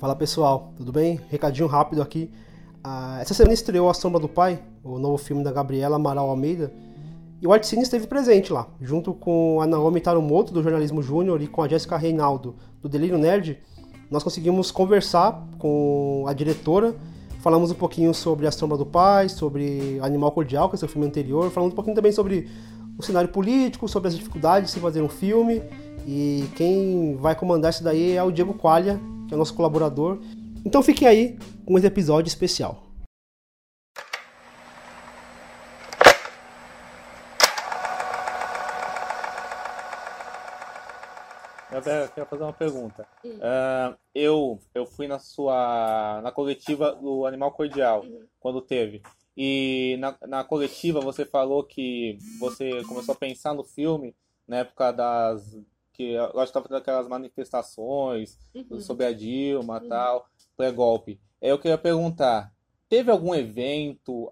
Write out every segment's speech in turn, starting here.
Fala pessoal, tudo bem? Recadinho rápido aqui. Ah, essa semana estreou A Sombra do Pai, o novo filme da Gabriela Amaral Almeida. E o Artcine esteve presente lá, junto com a Naomi Tarumoto, do Jornalismo Júnior, e com a Jéssica Reinaldo, do Delírio Nerd. Nós conseguimos conversar com a diretora, falamos um pouquinho sobre A Sombra do Pai, sobre Animal Cordial, que é seu filme anterior, falamos um pouquinho também sobre o cenário político, sobre as dificuldades de se fazer um filme. E quem vai comandar isso daí é o Diego Qualha, que é nosso colaborador. Então fiquem aí com esse episódio especial. Eu quero fazer uma pergunta. Uh, eu, eu fui na sua na coletiva do Animal Cordial, uhum. quando teve. E na, na coletiva você falou que você começou a pensar no filme na época das que eu estava tendo aquelas manifestações uhum. sobre a Dilma uhum. tal, pré-golpe. Eu queria perguntar, teve algum evento,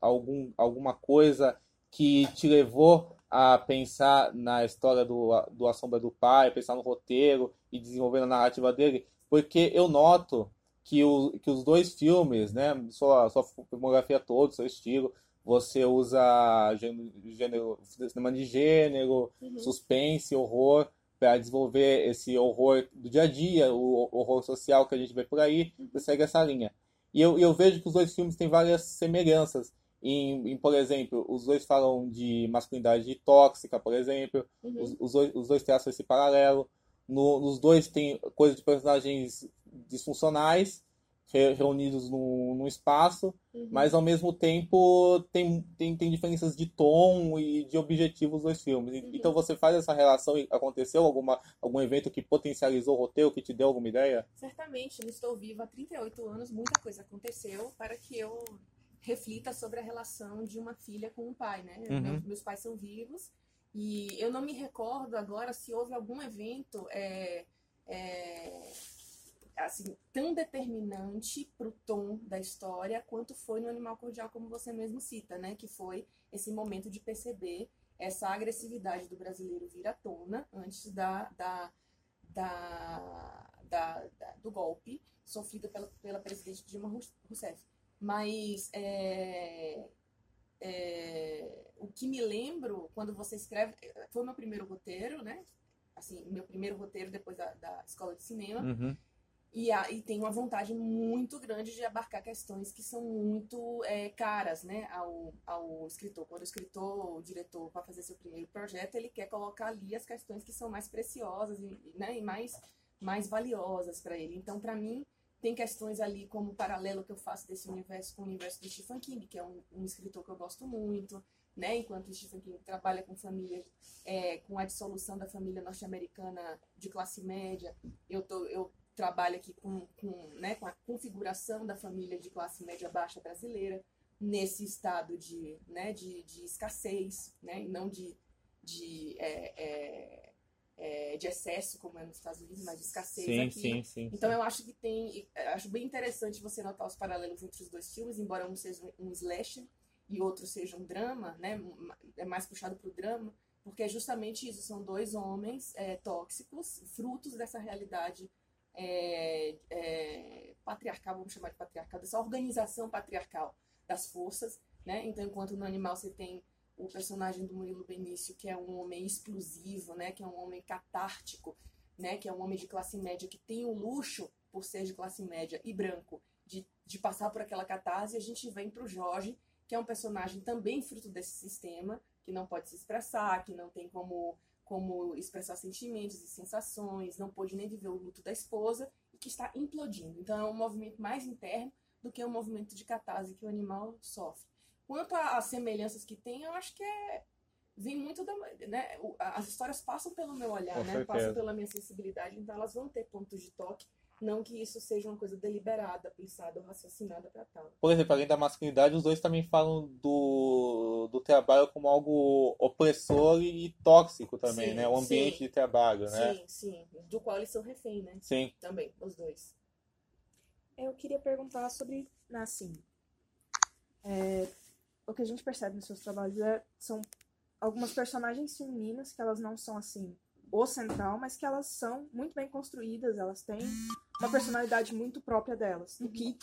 algum, alguma coisa que te levou a pensar na história do, do A Sombra do Pai, pensar no roteiro e desenvolver a narrativa dele? Porque eu noto que, o, que os dois filmes, né, sua, sua filmografia toda, seu estilo, você usa gênero, cinema de gênero, uhum. suspense, horror, para desenvolver esse horror do dia a dia, o horror social que a gente vê por aí, uhum. você segue essa linha. E eu, eu vejo que os dois filmes têm várias semelhanças. Em, em, por exemplo, os dois falam de masculinidade tóxica, por exemplo. Uhum. Os, os, dois, os dois traçam esse paralelo. No, nos dois tem coisas de personagens disfuncionais reunidos num, num espaço, uhum. mas ao mesmo tempo tem, tem, tem diferenças de tom e de objetivos dos filmes. Uhum. Então você faz essa relação e aconteceu alguma, algum evento que potencializou o roteiro, que te deu alguma ideia? Certamente, não estou viva há 38 anos, muita coisa aconteceu para que eu reflita sobre a relação de uma filha com um pai, né? Uhum. Meus, meus pais são vivos e eu não me recordo agora se houve algum evento é, é, assim, tão determinante para o tom da história quanto foi no Animal Cordial, como você mesmo cita, né? Que foi esse momento de perceber essa agressividade do brasileiro vir à tona antes da, da, da, da, da do golpe sofrido pela, pela presidente Dilma Rousseff. Mas é, é, o que me lembro quando você escreve foi o meu primeiro roteiro, né? Assim, meu primeiro roteiro depois da, da escola de cinema. Uhum. E, e tem uma vontade muito grande de abarcar questões que são muito é, caras né, ao, ao escritor. Quando o escritor, o diretor, vai fazer seu primeiro projeto, ele quer colocar ali as questões que são mais preciosas e, né, e mais, mais valiosas para ele. Então, para mim, tem questões ali como o paralelo que eu faço desse universo com o universo do Stephen King, que é um, um escritor que eu gosto muito. Né? Enquanto o Stephen King trabalha com família, é, com a dissolução da família norte-americana de classe média, eu, tô, eu trabalha aqui com, com, né, com a configuração da família de classe média baixa brasileira nesse estado de, né, de, de escassez, né, e não de, de, é, é, é, de excesso, como é nos Estados Unidos, mas de escassez sim, aqui. Sim, sim, então eu acho que tem, acho bem interessante você notar os paralelos entre os dois filmes, embora um seja um slasher e outro seja um drama, né, é mais puxado para o drama, porque é justamente isso, são dois homens é, tóxicos, frutos dessa realidade é, é, patriarcal, vamos chamar de patriarcal, dessa organização patriarcal das forças, né? Então, enquanto no animal você tem o personagem do Murilo Benício, que é um homem explosivo, né? Que é um homem catártico, né? Que é um homem de classe média que tem o luxo, por ser de classe média e branco, de, de passar por aquela catarse, a gente vem para o Jorge, que é um personagem também fruto desse sistema, que não pode se expressar, que não tem como como expressar sentimentos e sensações, não pôde nem viver o luto da esposa e que está implodindo. Então é um movimento mais interno do que um movimento de catarse que o animal sofre. Quanto às semelhanças que tem, eu acho que é vem muito da, né, as histórias passam pelo meu olhar, né, passam pela minha sensibilidade, então elas vão ter pontos de toque não que isso seja uma coisa deliberada, pensada ou raciocinada para tal. Por exemplo, além da masculinidade, os dois também falam do, do trabalho como algo opressor e tóxico também, sim, né? O ambiente sim. de trabalho, né? Sim, sim. Do qual eles são refém, né? Sim. Também, os dois. Eu queria perguntar sobre, assim, é, o que a gente percebe nos seus trabalhos é, são algumas personagens femininas que elas não são, assim, o central, mas que elas são muito bem construídas, elas têm uma personalidade muito própria delas, uhum. o que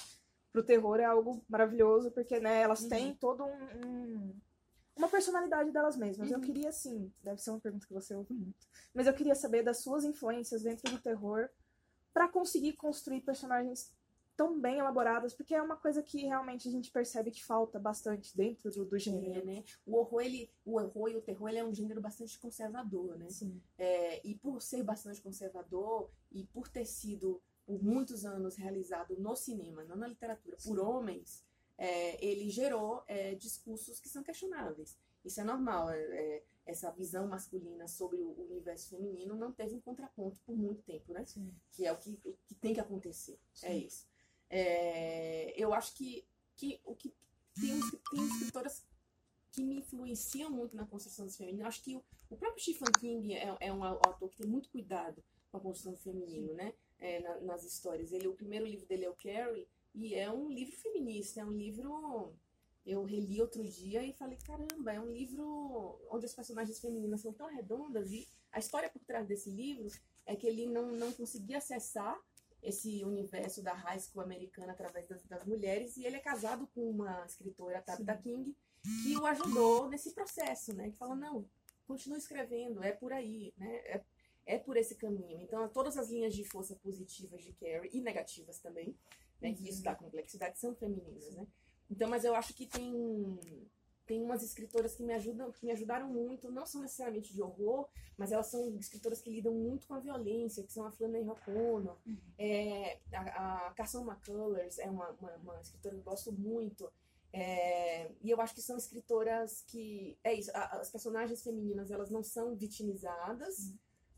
pro terror é algo maravilhoso, porque né, elas uhum. têm todo um, um, uma personalidade delas mesmas. Uhum. Eu queria, assim, deve ser uma pergunta que você ouve muito, mas eu queria saber das suas influências dentro do terror para conseguir construir personagens tão bem elaboradas, porque é uma coisa que realmente a gente percebe que falta bastante dentro do, do gênero. É, né? O horror, ele, o horror e o terror ele é um gênero bastante conservador, né? Sim. É, e por ser bastante conservador e por ter sido por muitos anos realizado no cinema, não na literatura, por homens, é, ele gerou é, discursos que são questionáveis. Isso é normal. É, é, essa visão masculina sobre o universo feminino não teve um contraponto por muito tempo, né? Sim. Que é o que, o que tem que acontecer. Sim. É isso. É, eu acho que, que o que tem, tem escritoras que me influenciam muito na construção do feminino. Acho que o, o próprio Stephen King é, é, um autor que tem muito cuidado com a construção do feminino, né? É, na, nas histórias. Ele, o primeiro livro dele é o Carrie, e é um livro feminista, é um livro. Eu reli outro dia e falei, caramba, é um livro onde as personagens femininas são tão redondas e a história por trás desse livro é que ele não, não conseguia acessar esse universo da high school americana através das, das mulheres e ele é casado com uma escritora, Tabitha King, que o ajudou nesse processo, né? Que fala, não, continue escrevendo, é por aí, né? É, é por esse caminho. Então, todas as linhas de força positivas de Carrie e negativas também, né? Que isso dá complexidade, são femininas, né? Então, mas eu acho que tem tem umas escritoras que me ajudam, que me ajudaram muito, não são necessariamente de horror, mas elas são escritoras que lidam muito com a violência, que são a Flannery O'Connor, uhum. é, a, a Carson McCullers é uma, uma, uma, escritora que eu gosto muito, é, e eu acho que são escritoras que, é isso, a, as personagens femininas, elas não são vitimizadas, uhum.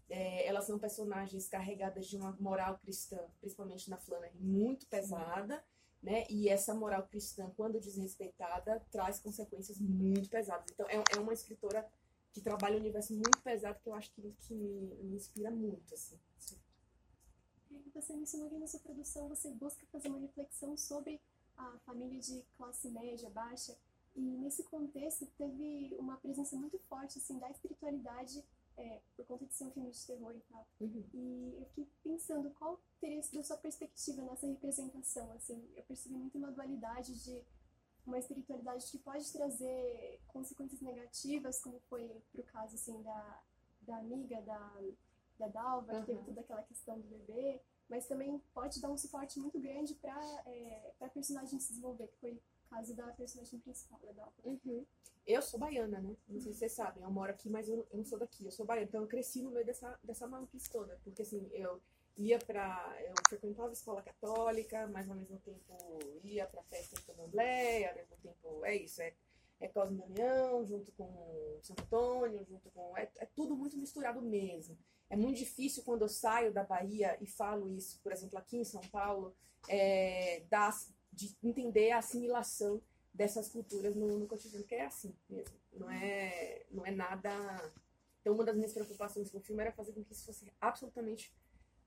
É, elas são personagens carregadas de uma moral cristã, principalmente na Flannery, muito pesada, né? E essa moral cristã, quando desrespeitada, traz consequências muito pesadas. Então, é, é uma escritora que trabalha um universo muito pesado que eu acho que, que me, me inspira muito, assim. Você mencionou que na sua produção você busca fazer uma reflexão sobre a família de classe média, baixa, e nesse contexto teve uma presença muito forte assim da espiritualidade é, por conta de ser um filme de terror e tal. Uhum. E eu fiquei pensando qual teria sido a sua perspectiva nessa representação. Assim, eu percebi muito uma dualidade de uma espiritualidade que pode trazer consequências negativas, como foi pro caso assim da, da amiga da, da Dalva, uhum. que teve toda aquela questão do bebê, mas também pode dar um suporte muito grande para é, a personagem se desenvolver, que foi caso da personagem principal da. Uhum. Eu sou baiana, né? Não sei se vocês sabem, eu moro aqui, mas eu, eu não sou daqui, eu sou baiana. Então eu cresci no meio dessa, dessa maluquice toda. Porque assim, eu ia pra. Eu frequentava escola católica, mas ao mesmo tempo ia pra festa de candomblé, ao mesmo tempo. É isso, é, é Cosme Damião, junto com Santo Antônio, junto com. É, é tudo muito misturado mesmo. É muito difícil quando eu saio da Bahia e falo isso, por exemplo, aqui em São Paulo, é, das, de entender a assimilação dessas culturas no, no cotidiano, que é assim mesmo. Não é, não é nada. Então, uma das minhas preocupações com o filme era fazer com que isso fosse absolutamente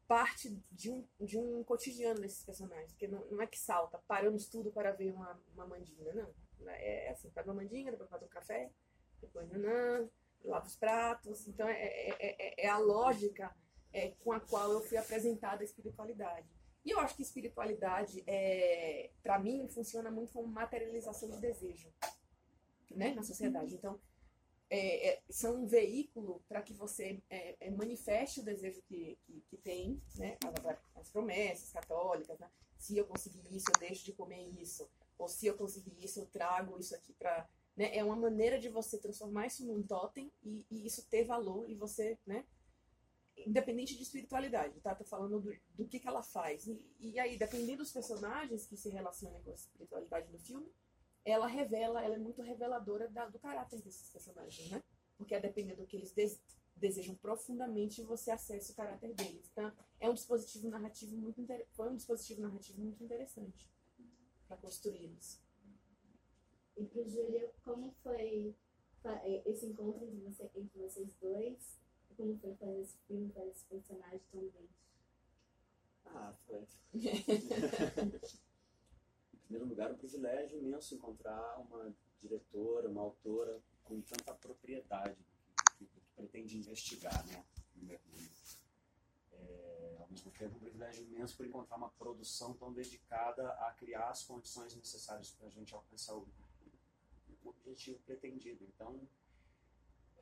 parte de um, de um cotidiano desses personagens. Porque não, não é que salta, paramos tudo para ver uma, uma mandinga, não. É, é assim, faz uma mandinga, depois faz um café, depois nanã, lava os pratos. Então, é, é, é, é a lógica é, com a qual eu fui apresentada a espiritualidade. E eu acho que espiritualidade, é, para mim, funciona muito como materialização de desejo né, na sociedade. Então, é, é, são um veículo para que você é, é, manifeste o desejo que, que, que tem, né, as, as, promessas católicas, né? se eu conseguir isso, eu deixo de comer isso, ou se eu conseguir isso, eu trago isso aqui para... Né, é uma maneira de você transformar isso num totem e, e isso ter valor e você, né, independente de espiritualidade, tá? Tô falando do, do que, que ela faz. E, e, aí, dependendo dos personagens que se relacionam com a espiritualidade do filme, ela revela, ela é muito reveladora da, do caráter desses personagens, né? Porque a depender do que eles des, desejam profundamente, você acessa o caráter deles. Então, é um dispositivo narrativo muito foi um dispositivo narrativo muito interessante para construí-los. E para Júlia, como foi esse encontro entre, você, entre vocês dois? Como foi fazer esse filme, fazer esse personagem tão bem? Ah, foi. em primeiro lugar, um privilégio imenso encontrar uma diretora, uma autora com tanta propriedade que, que, que pretende investigar, né? no. É, ao mesmo tempo, um privilégio imenso por encontrar uma produção tão dedicada a criar as condições necessárias para a gente alcançar o objetivo pretendido. Então,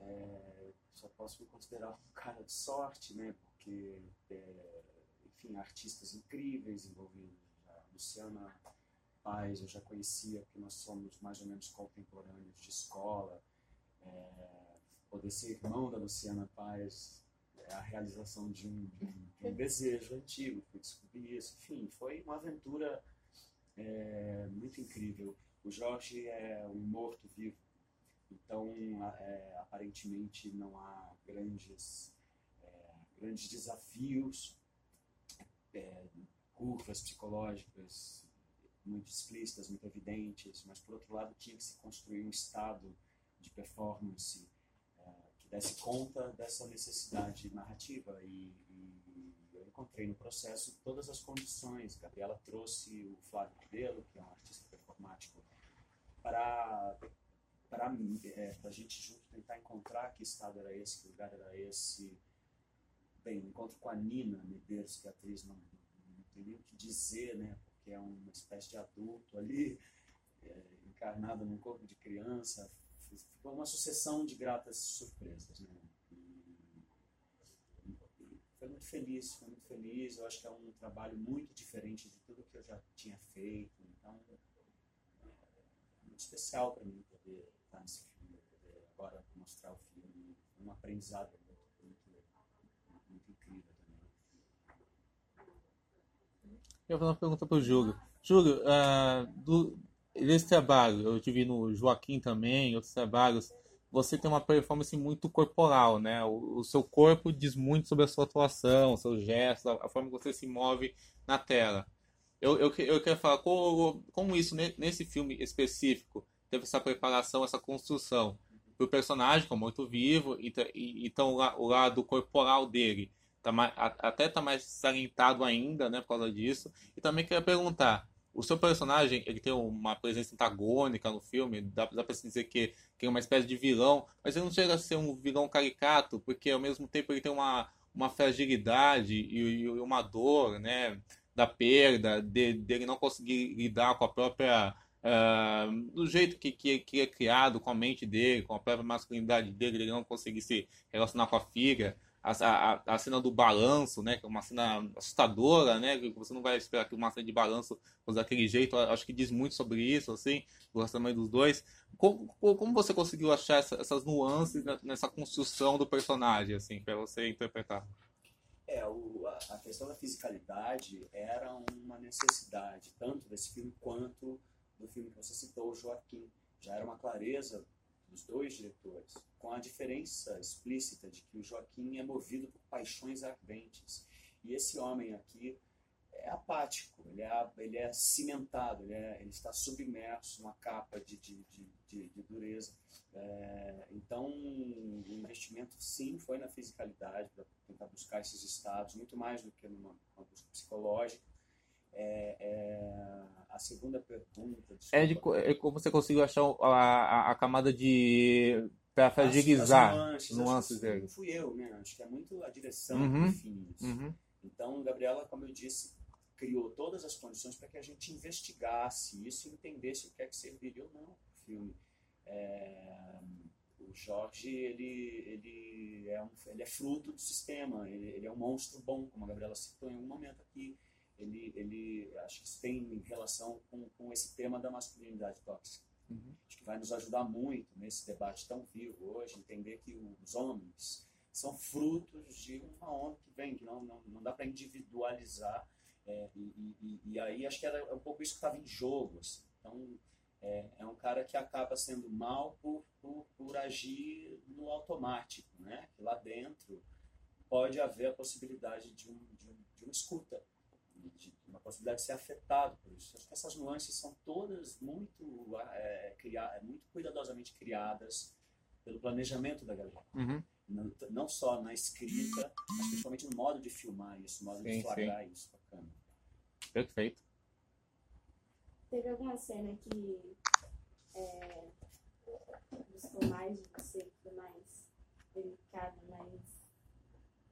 é, só posso me considerar um cara de sorte, né? Porque, é, enfim, artistas incríveis envolvidos. A Luciana Paz eu já conhecia, porque nós somos mais ou menos contemporâneos de escola. É, poder ser irmão da Luciana Paz é a realização de um, de um, de um desejo antigo, fui descobrir isso. Enfim, foi uma aventura é, muito incrível. O Jorge é um morto-vivo então, é, aparentemente, não há grandes, é, grandes desafios, é, curvas psicológicas muito explícitas, muito evidentes, mas, por outro lado, tinha que se construir um estado de performance é, que desse conta dessa necessidade narrativa. E, e, eu encontrei no processo todas as condições. Gabriela trouxe o Flávio Cabelo, que é um artista performático, para para é, a gente junto tentar encontrar que estado era esse, que lugar era esse. Bem, o encontro com a Nina Medeiros, que é atriz não, não tem nem o que dizer, né? Porque é uma espécie de adulto ali, é, encarnado num corpo de criança. Ficou uma sucessão de gratas surpresas, né? foi muito feliz, foi muito feliz. Eu acho que é um trabalho muito diferente de tudo que eu já tinha feito. Então, muito especial para mim poder estar nesse filme, poder agora mostrar o filme, um aprendizado muito, muito, muito incrível também. Eu vou fazer uma pergunta para o Júlio. Júlio, uh, do, desse trabalho, eu tive no Joaquim também, outros trabalhos, você tem uma performance muito corporal, né? O, o, seu corpo diz muito sobre a sua atuação, seus gestos, a, a forma que você se move na tela. Eu, eu, eu quero falar como, como isso, nesse filme específico, teve essa preparação, essa construção o personagem, como muito vivo, então o lado corporal dele tá mais, até está mais salientado ainda, né, por causa disso. E também queria perguntar, o seu personagem, ele tem uma presença antagônica no filme, dá, dá se dizer que, que é uma espécie de vilão, mas ele não chega a ser um vilão caricato, porque ao mesmo tempo ele tem uma, uma fragilidade e, e uma dor, né, da perda, de, dele não conseguir lidar com a própria Uh, do jeito que, que, que, é criado, com a mente dele, com a própria masculinidade dele, ele não conseguir se relacionar com a filha. A, a, a cena do balanço, né, que é uma cena assustadora, né, que você não vai esperar que uma cena de balanço fosse daquele jeito, acho que diz muito sobre isso, assim, o relacionamento dos dois. Como, como você conseguiu achar essa, essas nuances nessa construção do personagem, assim, para você interpretar? É, o, a, a questão da fisicalidade era uma necessidade, tanto desse filme quanto do filme que você citou, o Joaquim. Já era uma clareza dos dois diretores, com a diferença explícita de que o Joaquim é movido por paixões ardentes. E esse homem aqui é apático, ele é, ele é cimentado, ele, é, ele está submerso numa capa de, de, de, de dureza. É, então, o investimento, sim, foi na fisicalidade, para tentar buscar esses estados, muito mais do que numa busca psicológica. É, é, a segunda pergunta. É, de, é como você conseguiu achar a, a, a camada de. para fragilizar nuances dele. Fui eu, né? Acho que é muito a direção uhum. define isso. Uhum. Então, Gabriela, como eu disse, criou todas as condições para que a gente investigasse isso e entendesse o que é que serviria ou não o filme. É, o Jorge, ele, ele, é um, ele é fruto do sistema, ele, ele é um monstro bom, como a Gabriela citou em um momento aqui ele, ele acho que isso tem relação com, com esse tema da masculinidade tóxica. Uhum. Acho que vai nos ajudar muito nesse debate tão vivo hoje, entender que os homens são frutos de uma onda que vem, que não, não, não dá para individualizar. É, e, e, e, aí acho que era um pouco isso que estava em jogo. Assim. Então, é, é, um cara que acaba sendo mal por, por, por agir no automático, né? Que lá dentro pode haver a possibilidade de, um, de, um, de uma escuta de uma possibilidade de ser afetado por isso. Acho que essas nuances são todas muito, é, criar, muito cuidadosamente criadas pelo planejamento da galera. Uhum. Não, não, só na escrita, mas principalmente no modo de filmar isso, no modo sim, de flagrar sim. isso. Perfeito. Teve alguma cena que é, buscou mais de você, que foi mais delicada, mais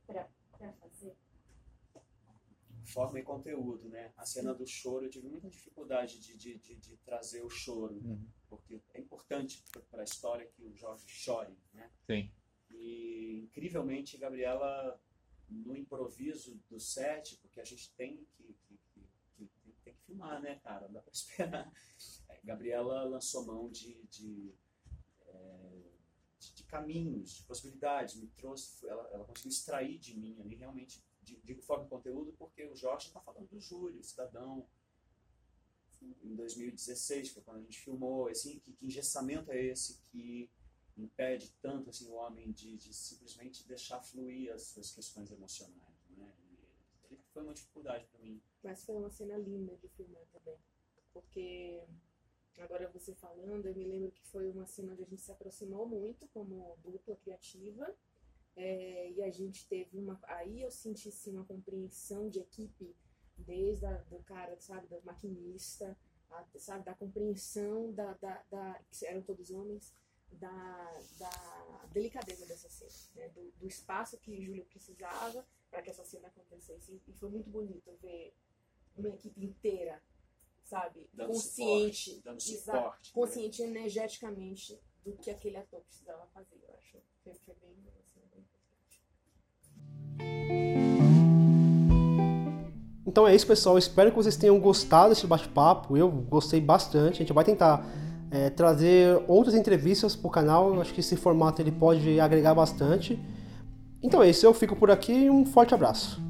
para fazer? Forma e conteúdo, né? A cena do choro, eu tive muita dificuldade de, de, de, de trazer o choro, uhum. porque é importante para a história que o Jorge chore, né? Sim. E, incrivelmente, Gabriela, no improviso do set, porque a gente tem que, filmar, né, cara? Não dá para esperar. É, Gabriela lançou mão de, de é, de, de, caminhos, de possibilidades, me trouxe, ela, ela conseguiu extrair de mim ali realmente, digo forma de conteúdo, porque o Jorge está falando do Júlio, cidadão, em 2016, que foi quando a gente filmou, assim, que, que engessamento é esse que impede tanto assim, o homem de, de simplesmente deixar fluir as suas questões emocionais, foi uma dificuldade para mim. Mas foi uma cena linda de filmar também, porque Agora você falando, eu me lembro que foi uma cena onde a gente se aproximou muito como dupla criativa. É, e a gente teve uma. Aí eu senti sim uma compreensão de equipe, desde a, do cara, sabe, do maquinista, a, sabe, da compreensão da, da, da, que eram todos homens, da, da delicadeza dessa cena, né? do, do espaço que Júlio precisava para que essa cena acontecesse. E foi muito bonito ver uma equipe inteira sabe? Dando consciente, suporte, dando suporte, consciente né? energeticamente do que aquele ator precisava fazer. Eu acho que foi bem, assim, bem importante. Então é isso, pessoal. Espero que vocês tenham gostado desse bate-papo. Eu gostei bastante. A gente vai tentar é, trazer outras entrevistas para o canal. Eu acho que esse formato ele pode agregar bastante. Então é isso. Eu fico por aqui. Um forte abraço.